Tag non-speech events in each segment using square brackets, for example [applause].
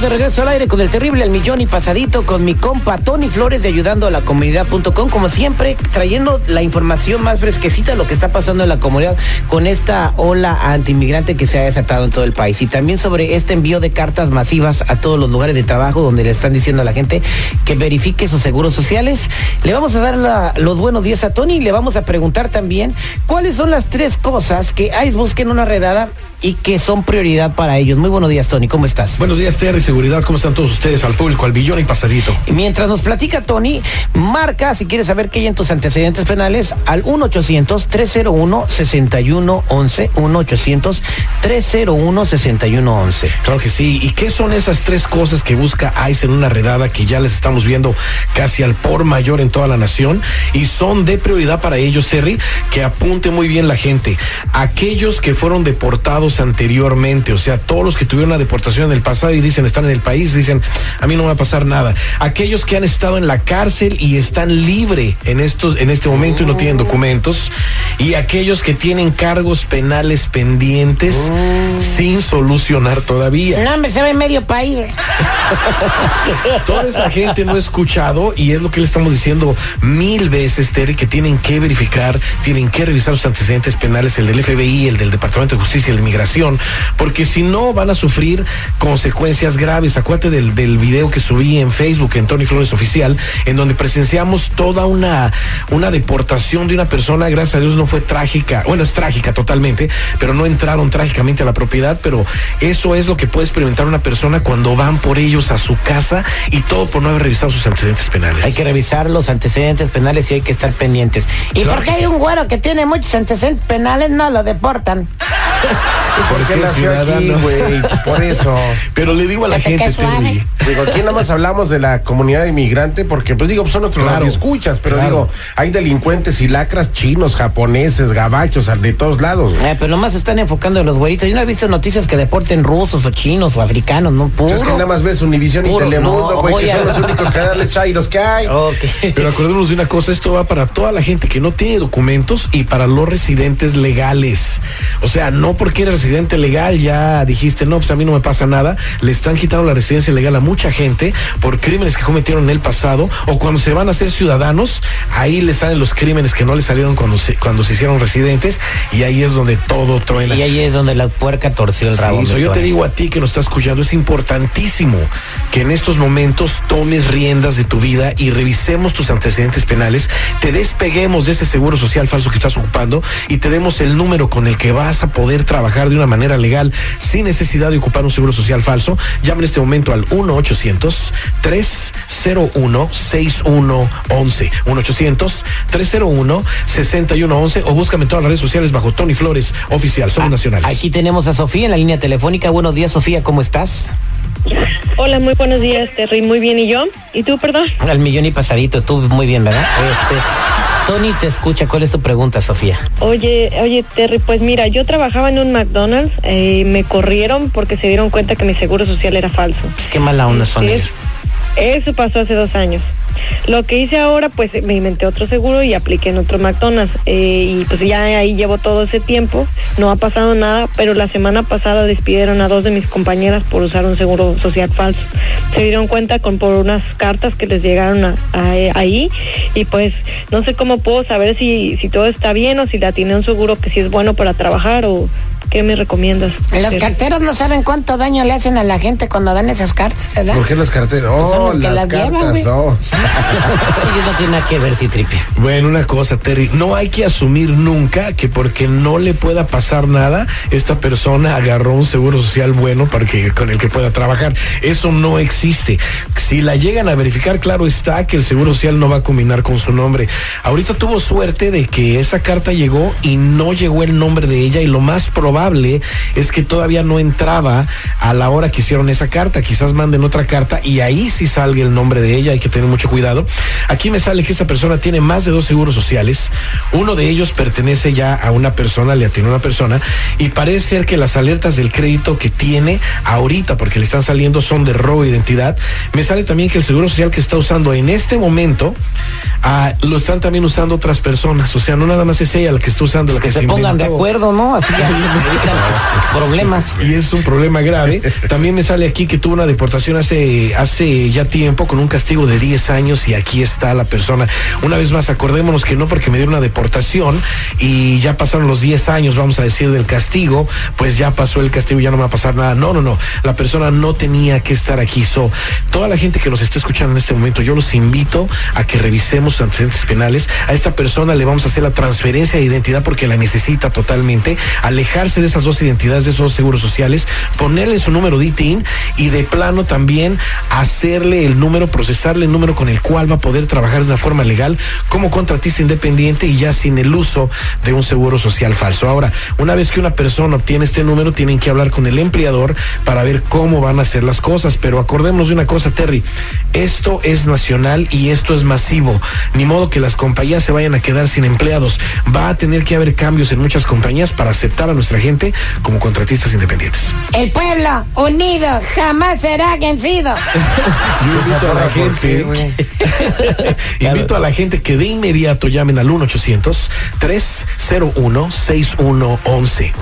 De regreso al aire con el terrible al millón y pasadito con mi compa Tony Flores de ayudando a la comunidad.com como siempre trayendo la información más fresquecita de lo que está pasando en la comunidad con esta ola antiinmigrante que se ha desatado en todo el país y también sobre este envío de cartas masivas a todos los lugares de trabajo donde le están diciendo a la gente que verifique sus seguros sociales. Le vamos a dar los buenos días a Tony y le vamos a preguntar también cuáles son las tres cosas que ICE busca en una redada y que son prioridad para ellos. Muy buenos días Tony, ¿cómo estás? Buenos días, Terry, seguridad. ¿Cómo están todos ustedes? Al público, al billón y pasadito. Mientras nos platica Tony, marca si quieres saber qué hay en tus antecedentes penales al 1-800-301-6111. 1-800-301-6111. Claro que sí. ¿Y qué son esas tres cosas que busca ICE en una redada que ya les estamos viendo casi al por mayor en toda la nación? Y son de prioridad para ellos, Terry, que apunte muy bien la gente. Aquellos que fueron deportados anteriormente, o sea, todos los que tuvieron una deportación en el pasado y dicen están en el país, dicen a mí no me va a pasar nada. Aquellos que han estado en la cárcel y están libre en estos, en este momento y no tienen documentos. Y aquellos que tienen cargos penales pendientes sin solucionar todavía. No, hombre, se ve medio país. [laughs] Toda esa gente no ha escuchado y es lo que le estamos diciendo mil veces, Terry, que tienen que verificar, tienen que revisar sus antecedentes penales, el del FBI, el del Departamento de Justicia y la Porque si no van a sufrir consecuencias graves. Acuérdate del, del video que subí en Facebook, en Tony Flores Oficial, en donde presenciamos toda una, una deportación de una persona, gracias a Dios no fue trágica, bueno, es trágica totalmente, pero no entraron trágicamente a la propiedad, pero eso es lo que puede experimentar una persona cuando van por ellos a su casa y todo por no haber revisado sus antecedentes penales. Hay que revisar los antecedentes penales y hay que estar pendientes. ¿Y Claro por qué que hay sí. un güero que tiene muchos antecedentes penales? No lo deportan. [laughs] Porque qué, nació aquí, güey, por eso. [laughs] Pero le digo a la gente. Terry, Digo, aquí nada más hablamos de la comunidad inmigrante porque, pues digo, son nuestros Claro, escuchas, pero claro. digo, hay delincuentes y lacras chinos, japoneses, gabachos, de todos lados. Eh, pero nomás están enfocando en los güeritos. Yo no he visto noticias que deporten rusos o chinos o africanos, no puro. Es que nada más ves Univisión y Telemundo, no, güey, voy que a- son los [laughs] únicos canales chairos que hay. Ok. Pero acordémonos de una cosa, esto va para toda la gente que no tiene documentos y para los residentes legales. O sea, no porque eres residente legal ya dijiste, no, pues a mí no me pasa nada. Le están quitando la residencia legal a mucha gente por crímenes que cometieron en el pasado o cuando se van a ser ciudadanos, ahí les salen los crímenes que no les salieron cuando se, cuando se hicieron residentes y ahí es donde todo truena. Y ahí es donde la puerca torció el Sí, rabo. so mi yo te digo a ti que nos estás escuchando, es importantísimo que en estos momentos tomes riendas de tu vida y revisemos tus antecedentes penales, te despeguemos de ese seguro social falso que estás ocupando y te demos el número con el que vas a poder trabajar de una manera legal sin necesidad de ocupar un seguro social falso. Llama en este momento al 1-800-301-6111. 1-800-301-6111 o búscame en todas las redes sociales bajo Tony Flores Oficial. Somos nacionales. Aquí tenemos a Sofía en la línea telefónica. Buenos días, Sofía, ¿cómo estás? Hola, muy buenos días, Terry. Muy bien, ¿y yo? ¿Y tú, perdón? Al millón y pasadito, tú muy bien, ¿verdad? Este, Tony te escucha. ¿Cuál es tu pregunta, Sofía? Oye, oye, Terry, pues mira, yo trabajaba en un McDonald's, eh, me corrieron porque se dieron cuenta que mi seguro social era falso. Pues qué mala onda son ellos. Eso pasó hace dos años. Lo que hice ahora, pues me inventé otro seguro y apliqué en otro McDonald's. eh, y pues ya ahí llevo todo ese tiempo, no ha pasado nada, pero la semana pasada despidieron a dos de mis compañeras por usar un seguro social falso. Se dieron cuenta con por unas cartas que les llegaron a- ahí y pues no sé cómo puedo saber si, si todo está bien o si la tiene un seguro que sí es bueno para trabajar o qué me recomiendas. Los carteros no saben cuánto daño le hacen a la gente cuando dan esas cartas, ¿verdad? ¿Por qué las carteras? Pues son Oh, los que las, las llevan, cartas, güey. oh. No [laughs] tienen nada que ver, si tripe. Bueno, una cosa, Terry, no hay que asumir nunca que porque no le pueda pasar nada, esta persona agarró un seguro social bueno para que con el que pueda trabajar. Eso no existe. Si la llegan a verificar, claro está que el seguro social no va a combinar con su nombre. Ahorita tuvo suerte de que esa carta llegó y no llegó el nombre de ella y lo más probable probable es que todavía no entraba a la hora que hicieron esa carta. Quizás manden otra carta y ahí sí salga el nombre de ella. Hay que tener mucho cuidado. Aquí me sale que esta persona tiene más de dos seguros sociales. Uno de ellos pertenece ya a una persona, le atiende a una persona y parece ser que las alertas del crédito que tiene ahorita, porque le están saliendo, son de robo de identidad. Me sale también que el seguro social que está usando en este momento ah, lo están también usando otras personas. O sea, no nada más es ella la que está usando la Que que, se pongan de acuerdo, ¿no? Así ya [laughs] problemas. Y es un problema grave. [laughs] También me sale aquí que tuvo una deportación hace, hace ya tiempo con un castigo de 10 años y aquí está la persona. Una vez más, acordémonos que no porque me dieron una deportación y ya pasaron los 10 años, vamos a decir, del castigo, pues ya pasó el castigo, ya no me va a pasar nada. No, no, no. La persona no tenía que estar aquí. So, toda la gente que nos está escuchando en este momento, yo los invito a que revisemos sus antecedentes penales. A esta persona le vamos a hacer la transferencia de identidad porque la necesita totalmente. Alejarse de esas dos identidades, de esos seguros sociales, ponerle su número de ITIN y de plano también hacerle el número, procesarle el número con el cual va a poder trabajar de una forma legal como contratista independiente y ya sin el uso de un seguro social falso. Ahora, una vez que una persona obtiene este número, tienen que hablar con el empleador para ver cómo van a hacer las cosas. Pero acordémonos de una cosa, Terry, esto es nacional y esto es masivo. Ni modo que las compañías se vayan a quedar sin empleados. Va a tener que haber cambios en muchas compañías para aceptar a nuestra gente como contratistas independientes. El pueblo unido jamás será vencido. [laughs] Yo invito a la gente, [laughs] invito a la gente que de inmediato llamen al 1-800-301-6111.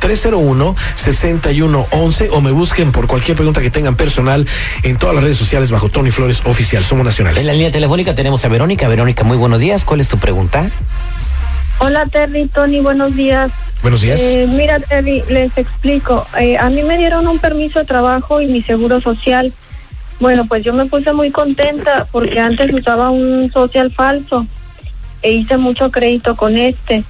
1-800-301-6111 o me busquen por cualquier pregunta que tengan personal en todas las redes sociales bajo Tony Flores Oficial. Somos nacionales. En la línea telefónica tenemos a Verónica. Verónica, muy buenos días. ¿Cuál es tu pregunta? Hola Terry, Tony, buenos días. Buenos días. Eh, mira Terry, les explico. Eh, a mí me dieron un permiso de trabajo y mi seguro social. Bueno, pues yo me puse muy contenta porque antes usaba un social falso e hice mucho crédito con este.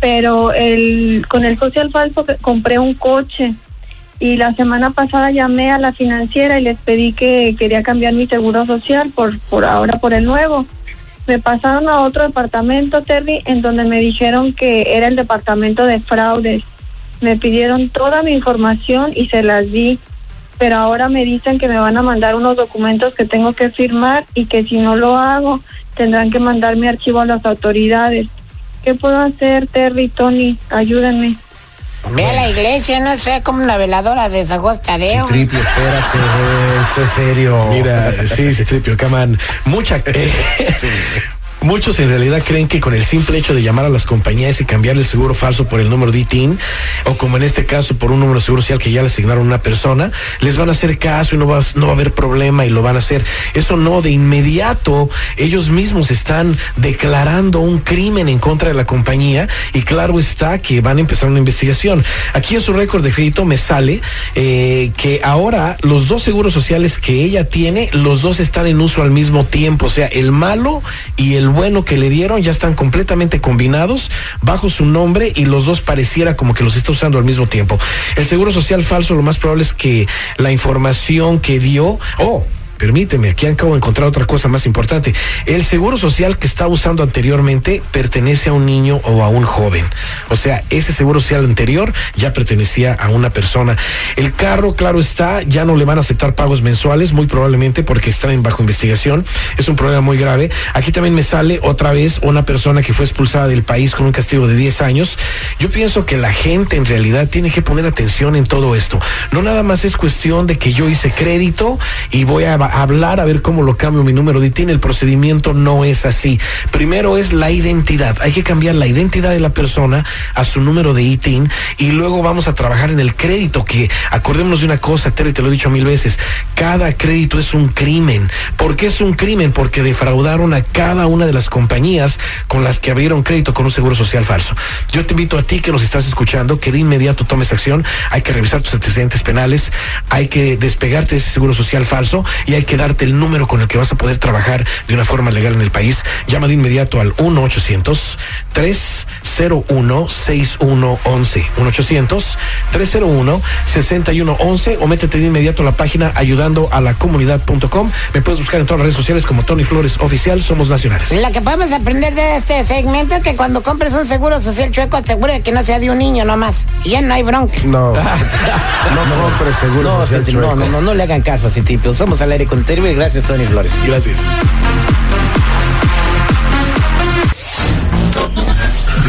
Pero el, con el social falso compré un coche y la semana pasada llamé a la financiera y les pedí que quería cambiar mi seguro social por, por ahora por el nuevo. Me pasaron a otro departamento, Terry, en donde me dijeron que era el departamento de fraudes. Me pidieron toda mi información y se las di, pero ahora me dicen que me van a mandar unos documentos que tengo que firmar y que si no lo hago tendrán que mandar mi archivo a las autoridades. ¿Qué puedo hacer, Terry, Tony? Ayúdenme. Ve a la iglesia, no sé, como una veladora de Sagostadeo. Triple, espérate, eh, esto es serio. Mira, sí, se tripio, caman. Mucha. [laughs] eh, Muchos en realidad creen que con el simple hecho de llamar a las compañías y cambiar el seguro falso por el número de ITIN, o como en este caso por un número de seguro social que ya le asignaron a una persona, les van a hacer caso y no va, no va a haber problema y lo van a hacer. Eso no, de inmediato ellos mismos están declarando un crimen en contra de la compañía y claro está que van a empezar una investigación. Aquí en su récord de crédito me sale eh, que ahora los dos seguros sociales que ella tiene, los dos están en uso al mismo tiempo, o sea, el malo y el bueno que le dieron ya están completamente combinados bajo su nombre y los dos pareciera como que los está usando al mismo tiempo. El seguro social falso lo más probable es que la información que dio, oh, Permíteme, aquí acabo de encontrar otra cosa más importante. El seguro social que estaba usando anteriormente pertenece a un niño o a un joven. O sea, ese seguro social anterior ya pertenecía a una persona. El carro, claro está, ya no le van a aceptar pagos mensuales, muy probablemente porque están bajo investigación. Es un problema muy grave. Aquí también me sale otra vez una persona que fue expulsada del país con un castigo de 10 años. Yo pienso que la gente en realidad tiene que poner atención en todo esto. No nada más es cuestión de que yo hice crédito y voy a hablar a ver cómo lo cambio mi número de ITIN. El procedimiento no es así. Primero es la identidad. Hay que cambiar la identidad de la persona a su número de ITIN y luego vamos a trabajar en el crédito que acordémonos de una cosa, Terry, te lo he dicho mil veces. Cada crédito es un crimen. ¿Por qué es un crimen? Porque defraudaron a cada una de las compañías con las que abrieron crédito con un seguro social falso. Yo te invito a ti que nos estás escuchando que de inmediato tomes acción. Hay que revisar tus antecedentes penales, hay que despegarte de ese seguro social falso y hay hay que darte el número con el que vas a poder trabajar de una forma legal en el país. Llama de inmediato al 1-800-301-6111. 1-800-301-6111 o métete de inmediato a la página ayudando a la comunidad.com. Me puedes buscar en todas las redes sociales como Tony Flores Oficial. Somos nacionales. Lo que podemos aprender de este segmento es que cuando compres un seguro social chueco, asegura que no sea de un niño nomás. Y ya no hay bronca. No. [laughs] no compre seguro No, social no, chueco. no, no, no le hagan caso a Citipio. Somos al aire con terrible. Gracias, Tony Flores. Gracias.